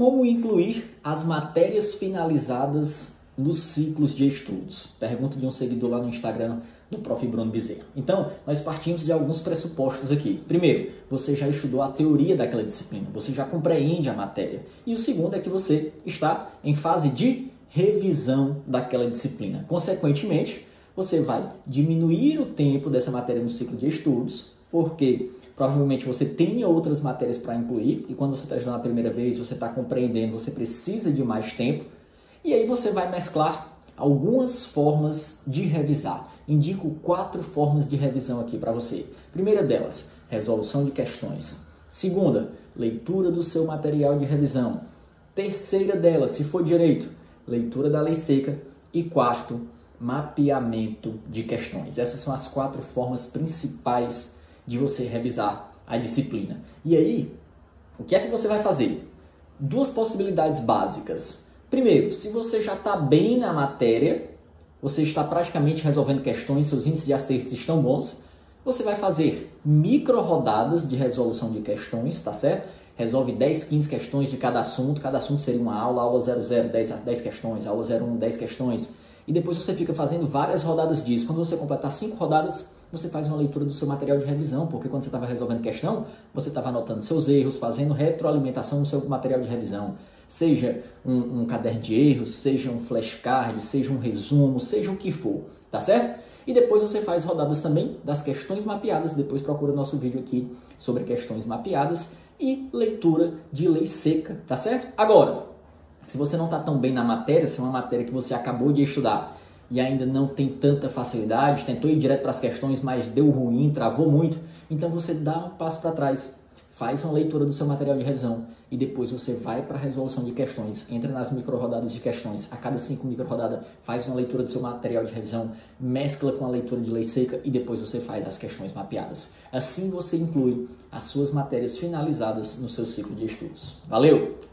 Como incluir as matérias finalizadas nos ciclos de estudos? Pergunta de um seguidor lá no Instagram do Prof. Bruno Bezerra. Então, nós partimos de alguns pressupostos aqui. Primeiro, você já estudou a teoria daquela disciplina, você já compreende a matéria. E o segundo é que você está em fase de revisão daquela disciplina. Consequentemente, você vai diminuir o tempo dessa matéria no ciclo de estudos, porque provavelmente você tem outras matérias para incluir, e quando você está estudando a primeira vez, você está compreendendo, você precisa de mais tempo, e aí você vai mesclar algumas formas de revisar. Indico quatro formas de revisão aqui para você. Primeira delas, resolução de questões. Segunda, leitura do seu material de revisão. Terceira delas, se for direito, leitura da lei seca. E quarto, mapeamento de questões. Essas são as quatro formas principais de você revisar a disciplina. E aí, o que é que você vai fazer? Duas possibilidades básicas. Primeiro, se você já está bem na matéria, você está praticamente resolvendo questões, seus índices de acertos estão bons, você vai fazer micro rodadas de resolução de questões, tá certo? Resolve 10, 15 questões de cada assunto, cada assunto seria uma aula, aula 00, 10, 10 questões, aula 01, 10 questões, e depois você fica fazendo várias rodadas disso. Quando você completar 5 rodadas, você faz uma leitura do seu material de revisão, porque quando você estava resolvendo questão, você estava anotando seus erros, fazendo retroalimentação no seu material de revisão. Seja um, um caderno de erros, seja um flashcard, seja um resumo, seja o que for, tá certo? E depois você faz rodadas também das questões mapeadas, depois procura nosso vídeo aqui sobre questões mapeadas e leitura de lei seca, tá certo? Agora, se você não está tão bem na matéria, se é uma matéria que você acabou de estudar e ainda não tem tanta facilidade, tentou ir direto para as questões, mas deu ruim, travou muito, então você dá um passo para trás, faz uma leitura do seu material de revisão e depois você vai para a resolução de questões, entra nas micro rodadas de questões, a cada cinco micro rodadas faz uma leitura do seu material de revisão, mescla com a leitura de lei seca e depois você faz as questões mapeadas. Assim você inclui as suas matérias finalizadas no seu ciclo de estudos. Valeu!